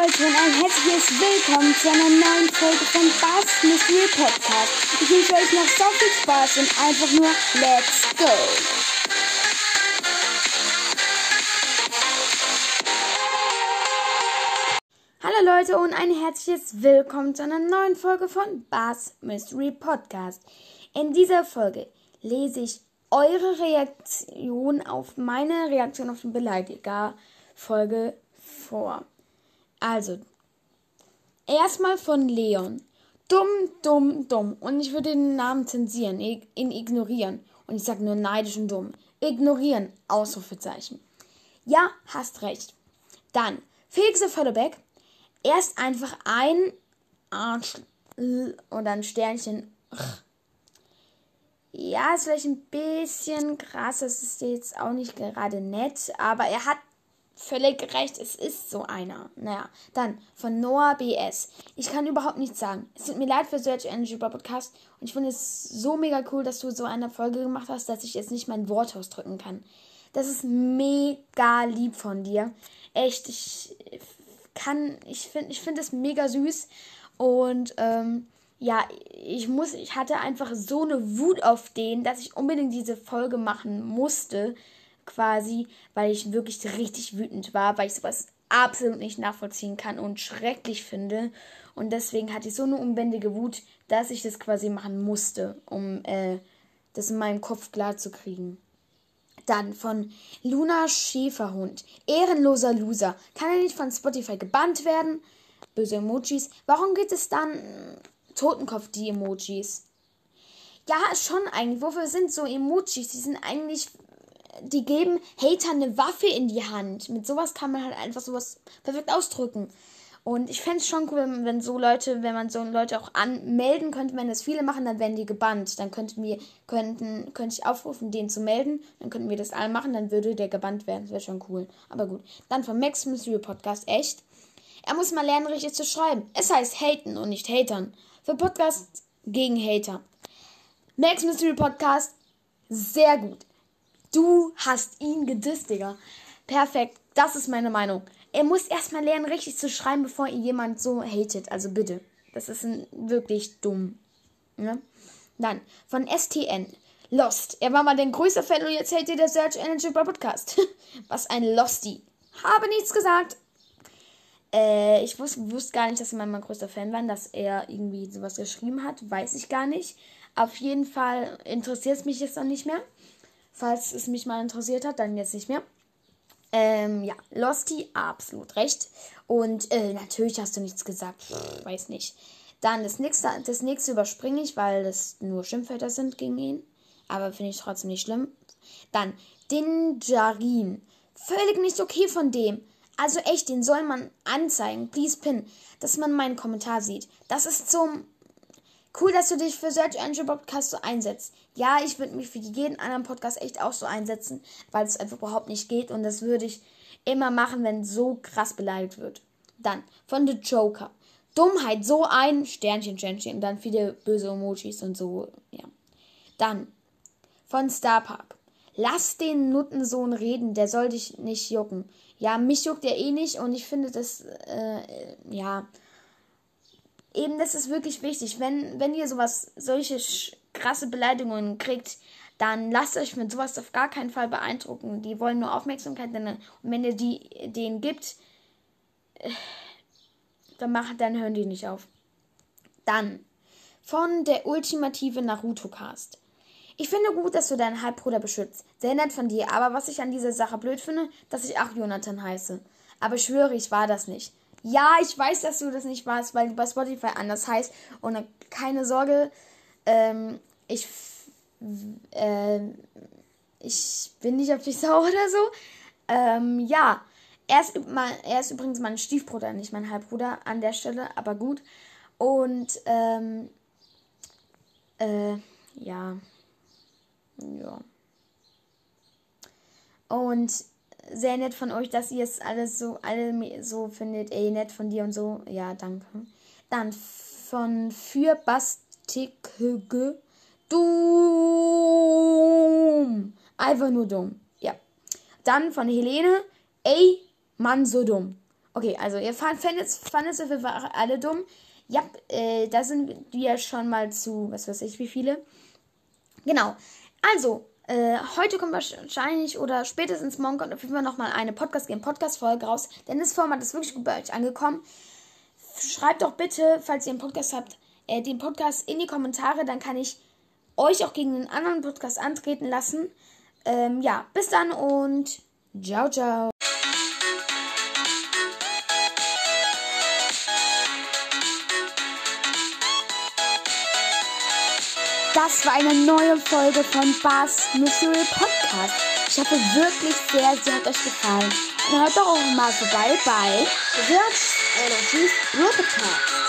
Leute und ein herzliches Willkommen zu einer neuen Folge von Bass Mystery Podcast. Ich wünsche euch noch so viel Spaß und einfach nur Let's Go! Hallo Leute und ein herzliches Willkommen zu einer neuen Folge von Bass Mystery Podcast. In dieser Folge lese ich eure Reaktion auf meine Reaktion auf den Beleidiger Folge vor. Also, erstmal von Leon. Dumm, dumm, dumm. Und ich würde den Namen zensieren, ihn ignorieren. Und ich sage nur neidisch und dumm. Ignorieren, Ausrufezeichen. Ja, hast recht. Dann, Felix Völlebeck. Erst einfach ein Arsch oder ein Sternchen. Ja, ist vielleicht ein bisschen krass. Das ist jetzt auch nicht gerade nett. Aber er hat völlig recht, es ist so einer. Naja, dann von Noah BS. Ich kann überhaupt nichts sagen. Es tut mir leid für Search Energy Podcast und ich finde es so mega cool, dass du so eine Folge gemacht hast, dass ich jetzt nicht mein Wort ausdrücken kann. Das ist mega lieb von dir. Echt, ich kann, ich finde, ich finde es mega süß und ähm, ja, ich muss, ich hatte einfach so eine Wut auf den, dass ich unbedingt diese Folge machen musste quasi, weil ich wirklich richtig wütend war, weil ich sowas absolut nicht nachvollziehen kann und schrecklich finde. Und deswegen hatte ich so eine unbändige Wut, dass ich das quasi machen musste, um äh, das in meinem Kopf klar zu kriegen. Dann von Luna Schäferhund. Ehrenloser Loser. Kann er nicht von Spotify gebannt werden? Böse Emojis. Warum geht es dann Totenkopf, die Emojis? Ja, schon eigentlich. Wofür sind so Emojis? Die sind eigentlich die geben Hater eine Waffe in die Hand. Mit sowas kann man halt einfach sowas perfekt ausdrücken. Und ich fände es schon cool, wenn, wenn, so Leute, wenn man so Leute auch anmelden könnte, wenn das viele machen, dann werden die gebannt. Dann könnten wir, könnten, könnte ich aufrufen, den zu melden. Dann könnten wir das alle machen, dann würde der gebannt werden. Das wäre schon cool. Aber gut. Dann vom Max Mystery Podcast, echt. Er muss mal lernen, richtig zu schreiben. Es heißt haten und nicht hatern. Für Podcast gegen Hater. Max Mystery Podcast, sehr gut. Du hast ihn gedisst, Digga. Perfekt. Das ist meine Meinung. Er muss erstmal lernen, richtig zu schreiben, bevor ihn jemand so hatet. Also bitte. Das ist wirklich dumm. Ja? Dann von STN. Lost. Er war mal der größte Fan und jetzt hält ihr der Search Energy Podcast. Was ein Losty. Habe nichts gesagt. Äh, ich wusste, wusste gar nicht, dass er mal mein größter Fan war, dass er irgendwie sowas geschrieben hat. Weiß ich gar nicht. Auf jeden Fall interessiert es mich jetzt noch nicht mehr. Falls es mich mal interessiert hat, dann jetzt nicht mehr. Ähm, ja, Losty, absolut recht. Und äh, natürlich hast du nichts gesagt. Pff, weiß nicht. Dann das nächste, das nächste überspringe ich, weil das nur Schimpfwörter sind gegen ihn. Aber finde ich trotzdem nicht schlimm. Dann Dinjarin. Völlig nicht okay von dem. Also echt, den soll man anzeigen. Please pin. Dass man meinen Kommentar sieht. Das ist zum Cool, dass du dich für Search Engine Podcast so einsetzt. Ja, ich würde mich für jeden anderen Podcast echt auch so einsetzen, weil es einfach überhaupt nicht geht und das würde ich immer machen, wenn so krass beleidigt wird. Dann von The Joker. Dummheit, so ein Sternchen, Sternchen, und dann viele böse Emojis und so, ja. Dann von Starpark. Lass den Nuttensohn reden, der soll dich nicht jucken. Ja, mich juckt er eh nicht und ich finde das, äh, ja, eben, das ist wirklich wichtig. Wenn, wenn ihr sowas, solche krasse Beleidigungen kriegt, dann lasst euch mit sowas auf gar keinen Fall beeindrucken. Die wollen nur Aufmerksamkeit. Und wenn ihr die denen gibt, äh, dann, macht, dann hören die nicht auf. Dann von der ultimative Naruto-Cast. Ich finde gut, dass du deinen Halbbruder beschützt. Sehr nett von dir, aber was ich an dieser Sache blöd finde, dass ich auch Jonathan heiße. Aber ich schwöre, ich war das nicht. Ja, ich weiß, dass du das nicht warst, weil du bei Spotify anders heißt. Und keine Sorge, ähm, ich, äh, ich bin nicht auf dich sauer oder so. Ähm, ja, er ist, er ist übrigens mein Stiefbruder, nicht mein Halbbruder an der Stelle, aber gut. Und, ähm, äh, ja. Ja. Und sehr nett von euch, dass ihr es alles so, alle so findet. Ey, nett von dir und so. Ja, danke. Dann von für Bastikge. Dumm. Einfach nur dumm. Ja. Dann von Helene. Ey, Mann, so dumm. Okay, also ihr fandet es auf jeden Fall alle dumm. Ja, äh, da sind wir schon mal zu, was weiß ich, wie viele. Genau. Also, äh, heute kommt wahrscheinlich oder spätestens morgen kommt auf jeden Fall nochmal eine Podcast-Game-Podcast-Folge raus. Denn das Format ist wirklich gut bei euch angekommen. Schreibt doch bitte, falls ihr einen Podcast habt, äh, den Podcast in die Kommentare. Dann kann ich euch auch gegen den anderen Podcast antreten lassen. Ähm, ja, bis dann und ciao, ciao. Das war eine neue Folge von Bars Mystery Podcast. Ich hoffe wirklich sehr, sie hat euch gefallen. Und hört doch auch mal vorbei bei Wirts Energies Podcast.